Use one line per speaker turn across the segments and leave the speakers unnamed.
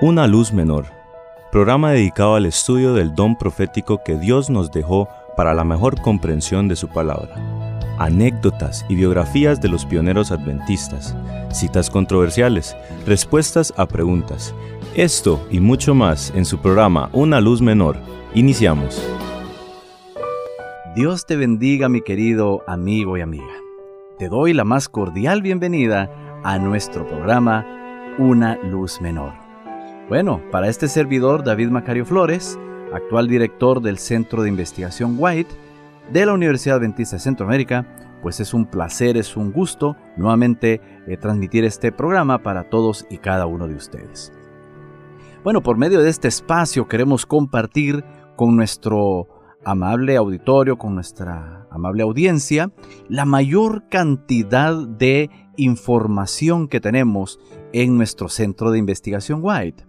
Una luz menor, programa dedicado al estudio del don profético que Dios nos dejó para la mejor comprensión de su palabra. Anécdotas y biografías de los pioneros adventistas, citas controversiales, respuestas a preguntas. Esto y mucho más en su programa Una luz menor. Iniciamos.
Dios te bendiga mi querido amigo y amiga. Te doy la más cordial bienvenida a nuestro programa Una luz menor. Bueno, para este servidor David Macario Flores, actual director del Centro de Investigación White de la Universidad Adventista de Centroamérica, pues es un placer, es un gusto nuevamente eh, transmitir este programa para todos y cada uno de ustedes. Bueno, por medio de este espacio queremos compartir con nuestro amable auditorio, con nuestra amable audiencia, la mayor cantidad de información que tenemos en nuestro centro de investigación White,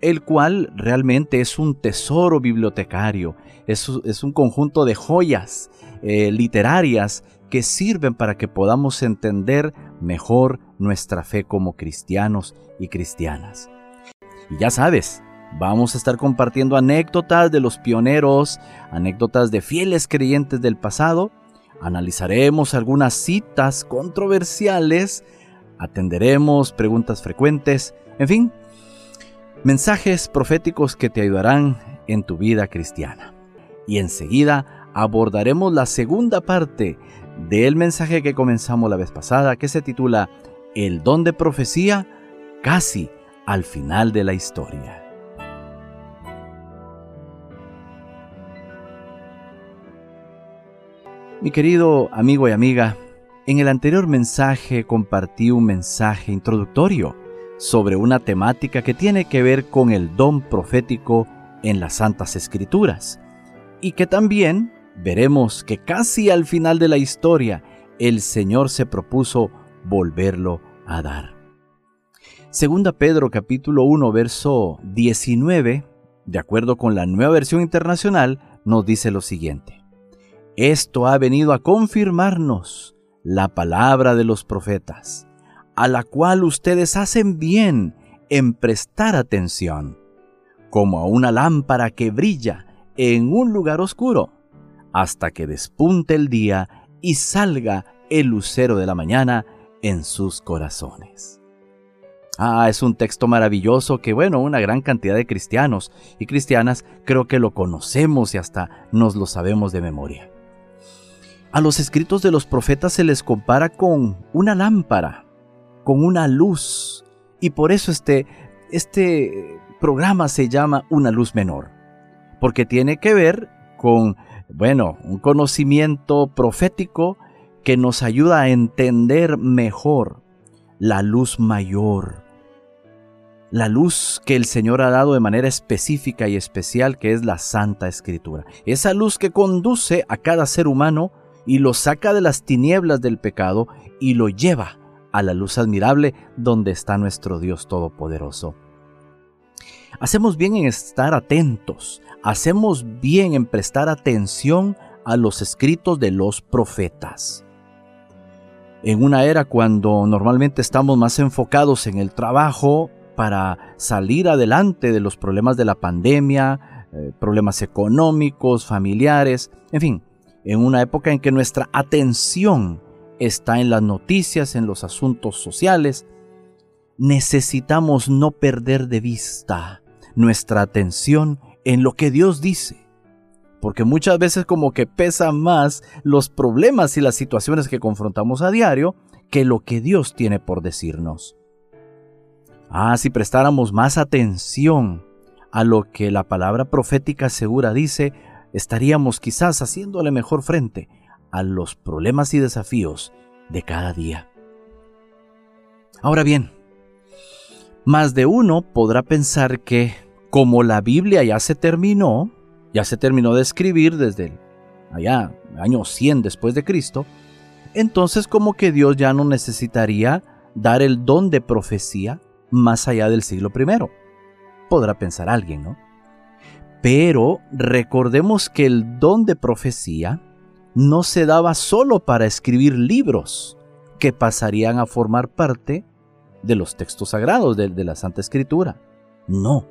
el cual realmente es un tesoro bibliotecario, es, un conjunto de joyas eh, literarias que sirven para que podamos entender mejor nuestra fe como cristianos y cristianas. Y ya sabes, Vamos a estar compartiendo anécdotas de los pioneros, anécdotas de fieles creyentes del pasado. Analizaremos algunas citas controversiales, atenderemos preguntas frecuentes, en fin, mensajes proféticos que te ayudarán en tu vida cristiana. Y enseguida abordaremos la segunda parte del mensaje que comenzamos la vez pasada, que se titula El don de profecía casi al final de la historia. Mi querido amigo y amiga, en el anterior mensaje compartí un mensaje introductorio sobre una temática que tiene que ver con el don profético en las Santas Escrituras y que también veremos que casi al final de la historia el Señor se propuso volverlo a dar. Segunda Pedro capítulo 1 verso 19, de acuerdo con la nueva versión internacional, nos dice lo siguiente. Esto ha venido a confirmarnos la palabra de los profetas, a la cual ustedes hacen bien en prestar atención, como a una lámpara que brilla en un lugar oscuro, hasta que despunte el día y salga el lucero de la mañana en sus corazones. Ah, es un texto maravilloso que, bueno, una gran cantidad de cristianos y cristianas creo que lo conocemos y hasta nos lo sabemos de memoria. A los escritos de los profetas se les compara con una lámpara, con una luz. Y por eso este, este programa se llama Una luz menor. Porque tiene que ver con, bueno, un conocimiento profético que nos ayuda a entender mejor la luz mayor. La luz que el Señor ha dado de manera específica y especial, que es la Santa Escritura. Esa luz que conduce a cada ser humano y lo saca de las tinieblas del pecado y lo lleva a la luz admirable donde está nuestro Dios Todopoderoso. Hacemos bien en estar atentos, hacemos bien en prestar atención a los escritos de los profetas. En una era cuando normalmente estamos más enfocados en el trabajo para salir adelante de los problemas de la pandemia, eh, problemas económicos, familiares, en fin, en una época en que nuestra atención está en las noticias, en los asuntos sociales, necesitamos no perder de vista nuestra atención en lo que Dios dice. Porque muchas veces como que pesan más los problemas y las situaciones que confrontamos a diario que lo que Dios tiene por decirnos. Ah, si prestáramos más atención a lo que la palabra profética segura dice, estaríamos quizás haciéndole mejor frente a los problemas y desafíos de cada día. Ahora bien, más de uno podrá pensar que como la Biblia ya se terminó, ya se terminó de escribir desde allá, año 100 después de Cristo, entonces como que Dios ya no necesitaría dar el don de profecía más allá del siglo I. Podrá pensar alguien, ¿no? Pero recordemos que el don de profecía no se daba solo para escribir libros que pasarían a formar parte de los textos sagrados de, la Santa Escritura. No.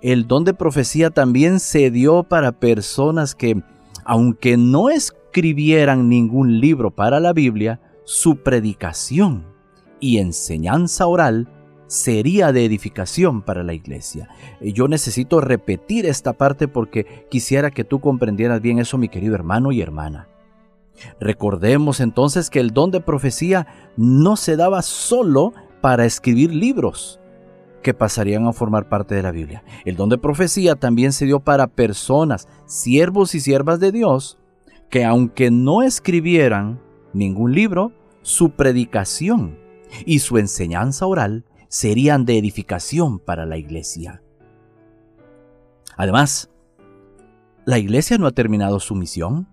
El don de profecía también se dio para personas que, aunque no escribieran ningún libro para la Biblia, su predicación y enseñanza oral sería de edificación para la iglesia. Yo necesito repetir esta parte porque quisiera que tú comprendieras bien eso, mi querido hermano y hermana. Recordemos entonces que el don de profecía no se daba solo para escribir libros que pasarían a formar parte de la Biblia. El don de profecía también se dio para personas, siervos y siervas de Dios, que aunque no escribieran ningún libro, su predicación y su enseñanza oral serían de edificación para la iglesia. Además, la iglesia no ha terminado su misión.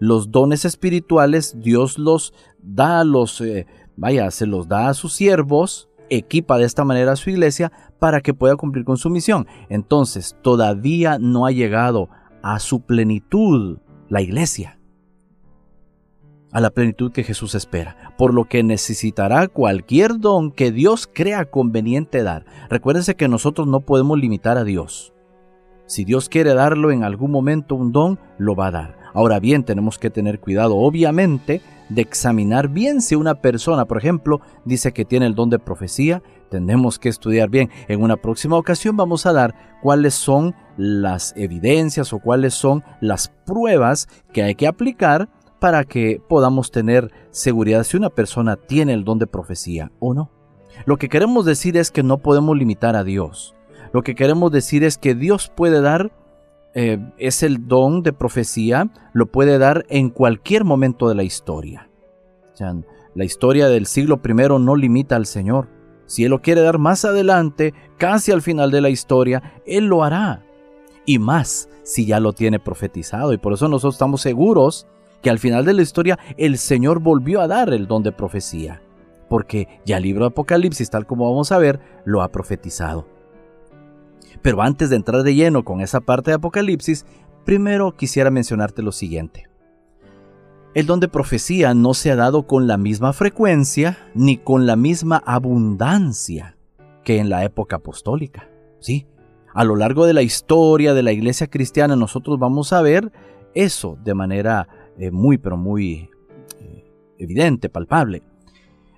Los dones espirituales Dios los da a los, eh, vaya, se los da a sus siervos, equipa de esta manera a su iglesia para que pueda cumplir con su misión. Entonces, todavía no ha llegado a su plenitud la iglesia, a la plenitud que Jesús espera, por lo que necesitará cualquier don que Dios crea conveniente dar. Recuérdense que nosotros no podemos limitar a Dios. Si Dios quiere darlo en algún momento un don, lo va a dar. Ahora bien, tenemos que tener cuidado, obviamente, de examinar bien si una persona, por ejemplo, dice que tiene el don de profecía, tenemos que estudiar bien. En una próxima ocasión vamos a dar cuáles son las evidencias o cuáles son las pruebas que hay que aplicar para que podamos tener seguridad si una persona tiene el don de profecía o no. Lo que queremos decir es que no podemos limitar a Dios. Lo que queremos decir es que Dios puede dar, eh, es el don de profecía, lo puede dar en cualquier momento de la historia. la historia del siglo I no limita al Señor. Si Él lo quiere dar más adelante, casi al final de la historia, Él lo hará. Y más si ya lo tiene profetizado. Y por eso nosotros estamos seguros que al final de la historia el Señor volvió a dar el don de profecía. Porque ya el libro de Apocalipsis, tal como vamos a ver, lo ha profetizado. Pero antes de entrar de lleno con esa parte de Apocalipsis, primero quisiera mencionarte lo siguiente. El don de profecía no se ha dado con la misma frecuencia ni con la misma abundancia que en la época apostólica. Sí, a lo largo de la historia de la iglesia cristiana nosotros vamos a ver eso de manera eh, muy pero muy eh, evidente, palpable.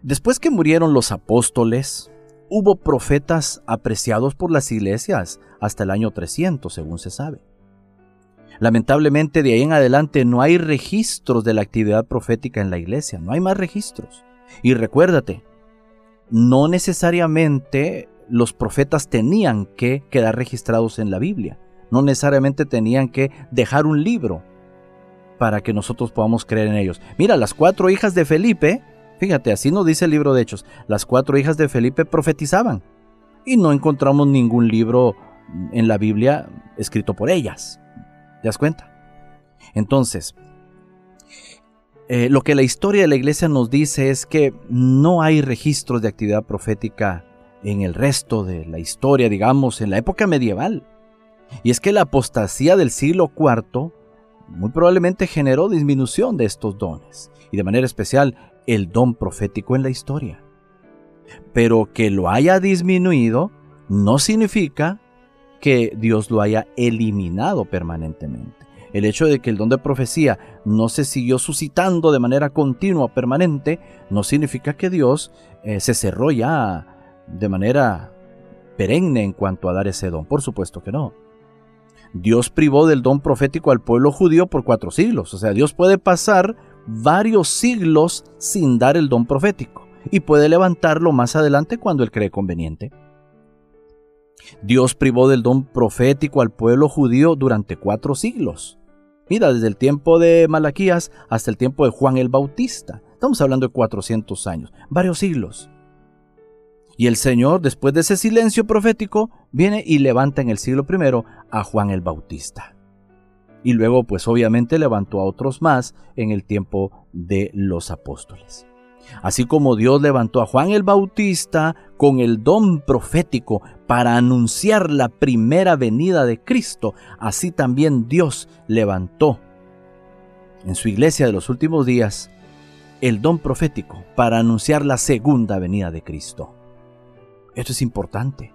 Después que murieron los apóstoles, hubo profetas apreciados por las iglesias hasta el año 300, según se sabe. Lamentablemente de ahí en adelante no hay registros de la actividad profética en la iglesia, no hay más registros. Y recuérdate, no necesariamente los profetas tenían que quedar registrados en la Biblia, no necesariamente tenían que dejar un libro para que nosotros podamos creer en ellos. Mira, las cuatro hijas de Felipe, fíjate, así nos dice el libro de Hechos, las cuatro hijas de Felipe profetizaban y no encontramos ningún libro en la Biblia escrito por ellas. ¿Te das cuenta? Entonces, eh, lo que la historia de la iglesia nos dice es que no hay registros de actividad profética en el resto de la historia, digamos, en la época medieval. Y es que la apostasía del siglo IV muy probablemente generó disminución de estos dones, y de manera especial el don profético en la historia. Pero que lo haya disminuido no significa que Dios lo haya eliminado permanentemente. El hecho de que el don de profecía no se siguió suscitando de manera continua, permanente, no significa que Dios eh, se cerró ya de manera perenne en cuanto a dar ese don. Por supuesto que no. Dios privó del don profético al pueblo judío por cuatro siglos. O sea, Dios puede pasar varios siglos sin dar el don profético y puede levantarlo más adelante cuando él cree conveniente. Dios privó del don profético al pueblo judío durante cuatro siglos. Mira, desde el tiempo de Malaquías hasta el tiempo de Juan el Bautista. Estamos hablando de 400 años, varios siglos. Y el Señor, después de ese silencio profético, viene y levanta en el siglo I a Juan el Bautista. Y luego, pues obviamente levantó a otros más en el tiempo de los apóstoles. Así como Dios levantó a Juan el Bautista con el don profético para anunciar la primera venida de Cristo, así también Dios levantó en su iglesia de los últimos días el don profético para anunciar la segunda venida de Cristo. Esto es importante.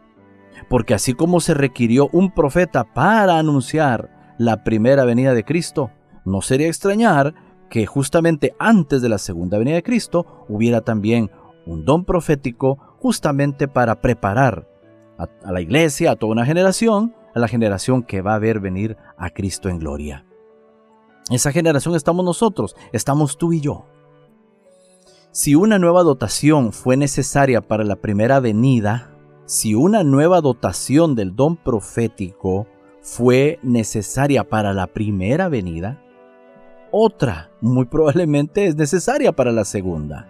Porque así como se requirió un profeta para anunciar la primera venida de Cristo, no sería extrañar que justamente antes de la segunda venida de Cristo hubiera también un don profético justamente para preparar a, la iglesia, a toda una generación, a la generación que va a ver venir a Cristo en gloria. Esa generación estamos nosotros, estamos tú y yo. Si una nueva dotación fue necesaria para la primera venida, si una nueva dotación del don profético fue necesaria para la primera venida, otra muy probablemente es necesaria para la segunda,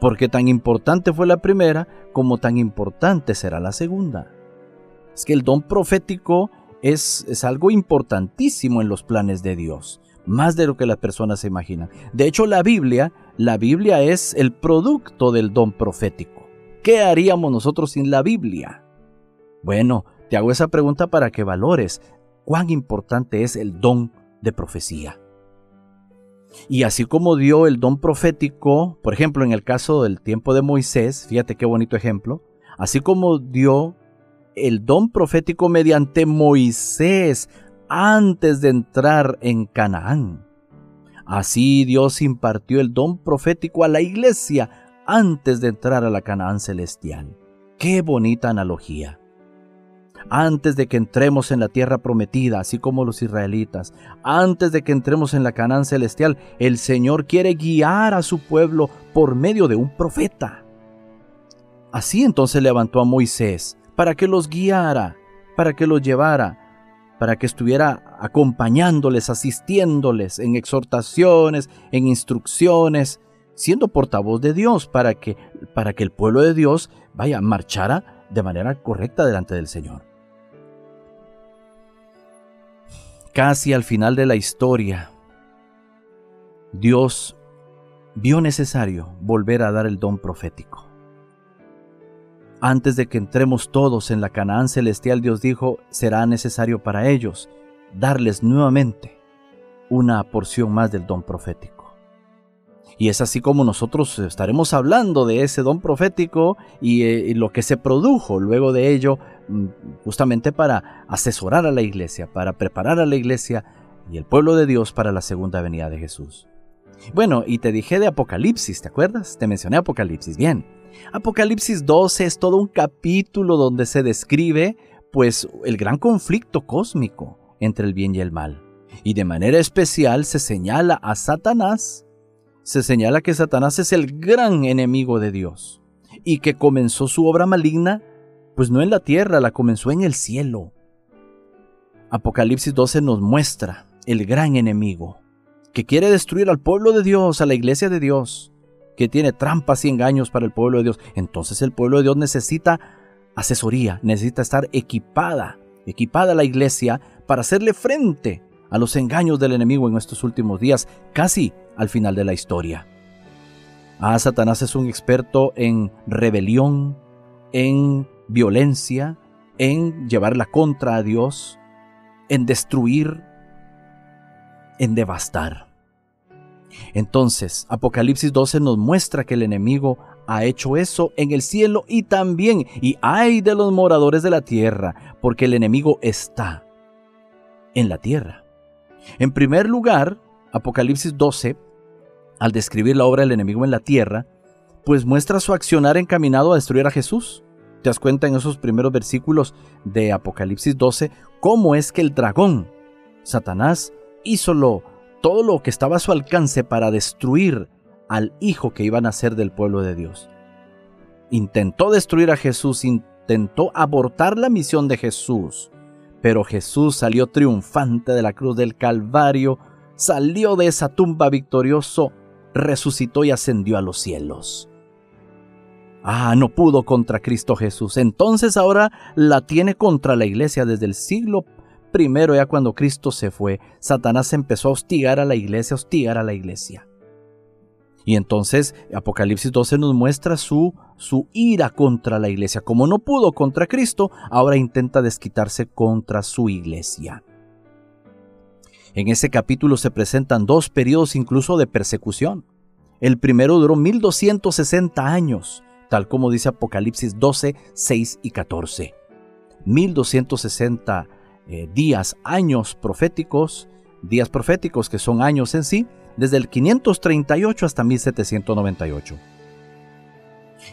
porque tan importante fue la primera como tan importante será la segunda. Es que el don profético es, es algo importantísimo en los planes de Dios, más de lo que las personas se imaginan. De hecho, la Biblia, la Biblia es el producto del don profético. ¿Qué haríamos nosotros sin la Biblia? Bueno, te hago esa pregunta para que valores cuán importante es el don de profecía. Y así como dio el don profético, por ejemplo, en el caso del tiempo de Moisés, fíjate qué bonito ejemplo, así como dio el don profético mediante Moisés antes de entrar en Canaán. Así Dios impartió el don profético a la iglesia antes de entrar a la Canaán celestial. Qué bonita analogía antes de que entremos en la tierra prometida, así como los israelitas, antes de que entremos en la Canaán celestial, el Señor quiere guiar a su pueblo por medio de un profeta. Así entonces levantó a Moisés para que los guiara, para que los llevara, para que estuviera acompañándoles, asistiéndoles en exhortaciones, en instrucciones, siendo portavoz de Dios para que para que el pueblo de Dios vaya marchara de manera correcta delante del Señor. casi al final de la historia, Dios vio necesario volver a dar el don profético. Antes de que entremos todos en la Canaán celestial, Dios dijo, será necesario para ellos darles nuevamente una porción más del don profético. Y es así como nosotros estaremos hablando de ese don profético y, eh, lo que se produjo luego de ello, mm, justamente para asesorar a la iglesia, para preparar a la iglesia y el pueblo de Dios para la segunda venida de Jesús. Bueno, y te dije de Apocalipsis, ¿te acuerdas? Te mencioné Apocalipsis. Bien, Apocalipsis 12 es todo un capítulo donde se describe pues el gran conflicto cósmico entre el bien y el mal. Y de manera especial se señala a Satanás se señala que Satanás es el gran enemigo de Dios y que comenzó su obra maligna, pues no en la tierra, la comenzó en el cielo. Apocalipsis 12 nos muestra el gran enemigo que quiere destruir al pueblo de Dios, a la iglesia de Dios, que tiene trampas y engaños para el pueblo de Dios. Entonces el pueblo de Dios necesita asesoría, necesita estar equipada, equipada la iglesia para hacerle frente a los engaños del enemigo en estos últimos días, casi al final de la historia. Ah, Satanás es un experto en rebelión, en violencia, en llevar la contra a Dios, en destruir, en devastar. Entonces, Apocalipsis 12 nos muestra que el enemigo ha hecho eso en el cielo y también, y hay de los moradores de la tierra, porque el enemigo está en la tierra. En primer lugar, Apocalipsis 12, al describir la obra del enemigo en la tierra, pues muestra su accionar encaminado a destruir a Jesús. Te das cuenta en esos primeros versículos de Apocalipsis 12 cómo es que el dragón, Satanás, hizo lo, todo lo que estaba a su alcance para destruir al hijo que iba a nacer del pueblo de Dios. Intentó destruir a Jesús, intentó abortar la misión de Jesús. Pero Jesús salió triunfante de la cruz del Calvario, salió de esa tumba victorioso, resucitó y ascendió a los cielos. Ah, no pudo contra Cristo Jesús. Entonces ahora la tiene contra la iglesia desde el siglo primero, ya cuando Cristo se fue. Satanás empezó a hostigar a la iglesia, hostigar a la iglesia. Y entonces Apocalipsis 12 nos muestra su, su ira contra la iglesia. Como no pudo contra Cristo, ahora intenta desquitarse contra su iglesia. En ese capítulo se presentan dos periodos incluso de persecución. El primero duró 1260 años, tal como dice Apocalipsis 12, 6 y 14. 1260 eh, días, años proféticos, días proféticos que son años en sí, desde el 538 hasta 1798.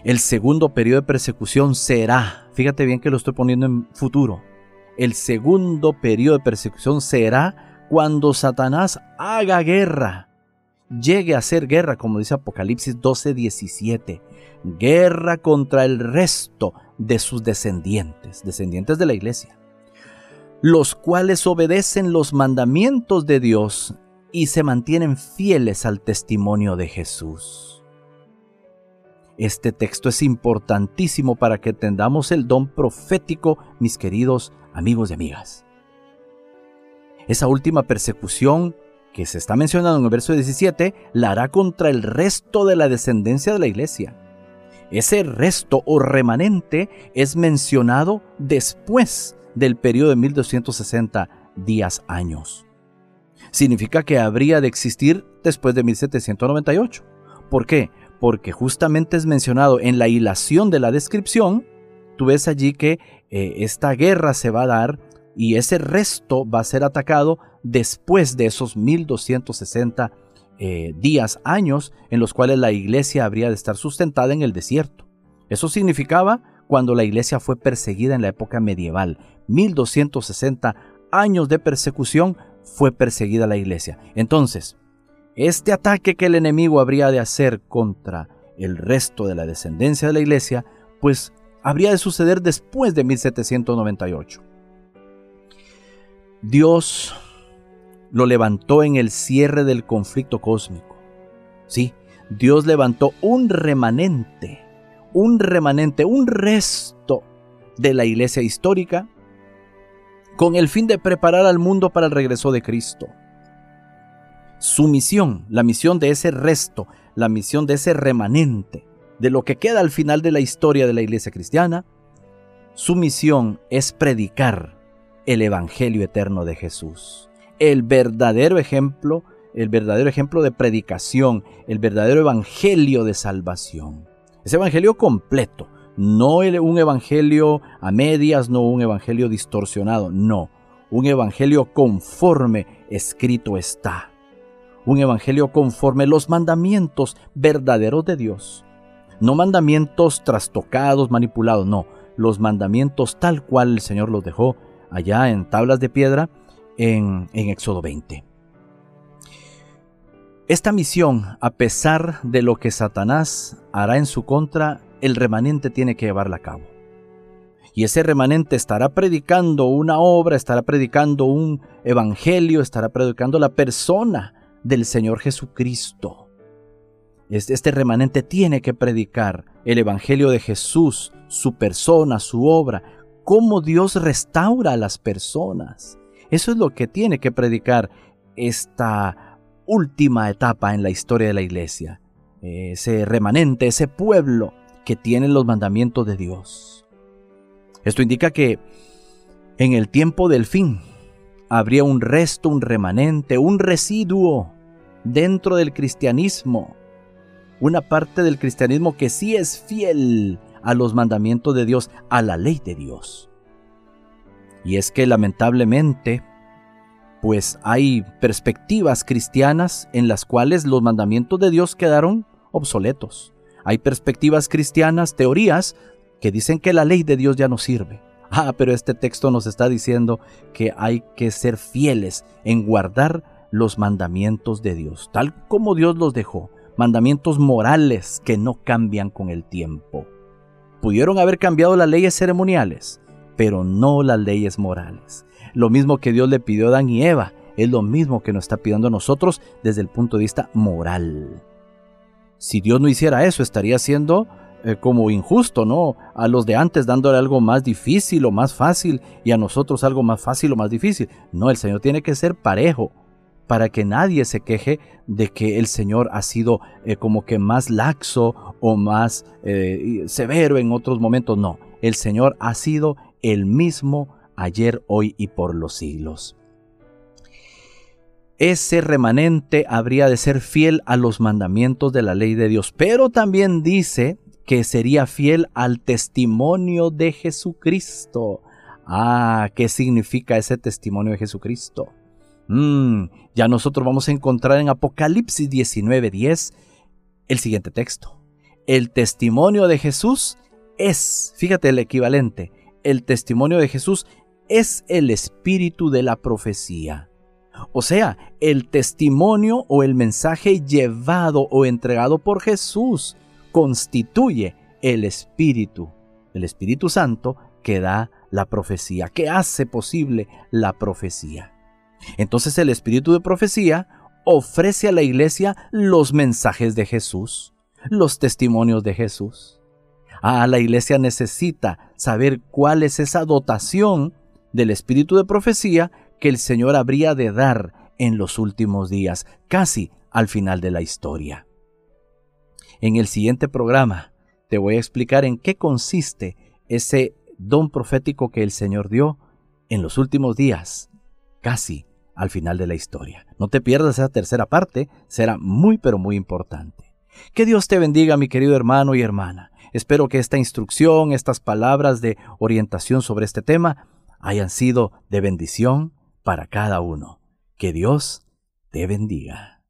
El segundo periodo de persecución será, fíjate bien que lo estoy poniendo en futuro, el segundo periodo de persecución será cuando Satanás haga guerra, llegue a hacer guerra, como dice Apocalipsis 12, 17, guerra contra el resto de sus descendientes, descendientes de la iglesia, los cuales obedecen los mandamientos de Dios y se mantienen fieles al testimonio de Jesús. Este texto es importantísimo para que tengamos el don profético, mis queridos amigos y amigas. Esa última persecución que se está mencionando en el verso 17 la hará contra el resto de la descendencia de la iglesia. Ese resto o remanente es mencionado después del periodo de 1260 días años. Significa que habría de existir después de 1798. ¿Por qué? Porque justamente es mencionado en la hilación de la descripción, tú ves allí que eh, esta guerra se va a dar y ese resto va a ser atacado después de esos 1260 eh, días, años en los cuales la iglesia habría de estar sustentada en el desierto. Eso significaba cuando la iglesia fue perseguida en la época medieval. 1260 años de persecución fue perseguida la iglesia. Entonces, este ataque que el enemigo habría de hacer contra el resto de la descendencia de la iglesia, pues habría de suceder después de 1798. Dios lo levantó en el cierre del conflicto cósmico. Sí, Dios levantó un remanente, un remanente, un resto de la iglesia histórica con el fin de preparar al mundo para el regreso de Cristo. Su misión, la misión de ese resto, la misión de ese remanente, de lo que queda al final de la historia de la iglesia cristiana, su misión es predicar el Evangelio eterno de Jesús el verdadero ejemplo, el verdadero ejemplo de predicación, el verdadero evangelio de salvación. Ese evangelio completo, no un evangelio a medias, no un evangelio distorsionado, no, un evangelio conforme escrito está. Un evangelio conforme los mandamientos verdaderos de Dios. No mandamientos trastocados, manipulados, no, los mandamientos tal cual el Señor los dejó allá en tablas de piedra en, Éxodo 20. Esta misión, a pesar de lo que Satanás hará en su contra, el remanente tiene que llevarla a cabo. Y ese remanente estará predicando una obra, estará predicando un evangelio, estará predicando la persona del Señor Jesucristo. Este remanente tiene que predicar el evangelio de Jesús, su persona, su obra, cómo Dios restaura a las personas, eso es lo que tiene que predicar esta última etapa en la historia de la iglesia. Ese remanente, ese pueblo que tiene los mandamientos de Dios. Esto indica que en el tiempo del fin habría un resto, un remanente, un residuo dentro del cristianismo. Una parte del cristianismo que sí es fiel a los mandamientos de Dios, a la ley de Dios. Y es que lamentablemente, pues hay perspectivas cristianas en las cuales los mandamientos de Dios quedaron obsoletos. Hay perspectivas cristianas, teorías, que dicen que la ley de Dios ya no sirve. Ah, pero este texto nos está diciendo que hay que ser fieles en guardar los mandamientos de Dios, tal como Dios los dejó. Mandamientos morales que no cambian con el tiempo. Pudieron haber cambiado las leyes ceremoniales, pero no las leyes morales. Lo mismo que Dios le pidió a Adán y Eva, es lo mismo que nos está pidiendo a nosotros desde el punto de vista moral. Si Dios no hiciera eso, estaría siendo eh, como injusto, ¿no? A los de antes dándole algo más difícil o más fácil y a nosotros algo más fácil o más difícil. No, el Señor tiene que ser parejo para que nadie se queje de que el Señor ha sido eh, como que más laxo o más eh, severo en otros momentos. No, el Señor ha sido el mismo ayer, hoy y por los siglos. Ese remanente habría de ser fiel a los mandamientos de la ley de Dios, pero también dice que sería fiel al testimonio de Jesucristo, Ah, ¿qué significa ese testimonio de Jesucristo? Mm, ya nosotros vamos a encontrar en Apocalipsis 19:10 el siguiente texto. El testimonio de Jesús es, fíjate el equivalente, el testimonio de Jesús es el espíritu de la profecía. O sea, el testimonio o el mensaje llevado o entregado por Jesús constituye el espíritu, el Espíritu Santo que da la profecía, que hace posible la profecía. Entonces el espíritu de profecía ofrece a la iglesia los mensajes de Jesús, los testimonios de Jesús. Ah, la iglesia necesita saber cuál es esa dotación del espíritu de profecía que el Señor habría de dar en los últimos días, casi al final de la historia. En el siguiente programa te voy a explicar en qué consiste ese don profético que el Señor dio en los últimos días, casi al final de la historia. No te pierdas esa tercera parte, será muy pero muy importante. Que Dios te bendiga, mi querido hermano y hermana. Espero que esta instrucción, estas palabras de orientación sobre este tema hayan sido de bendición para cada uno. Que Dios te bendiga.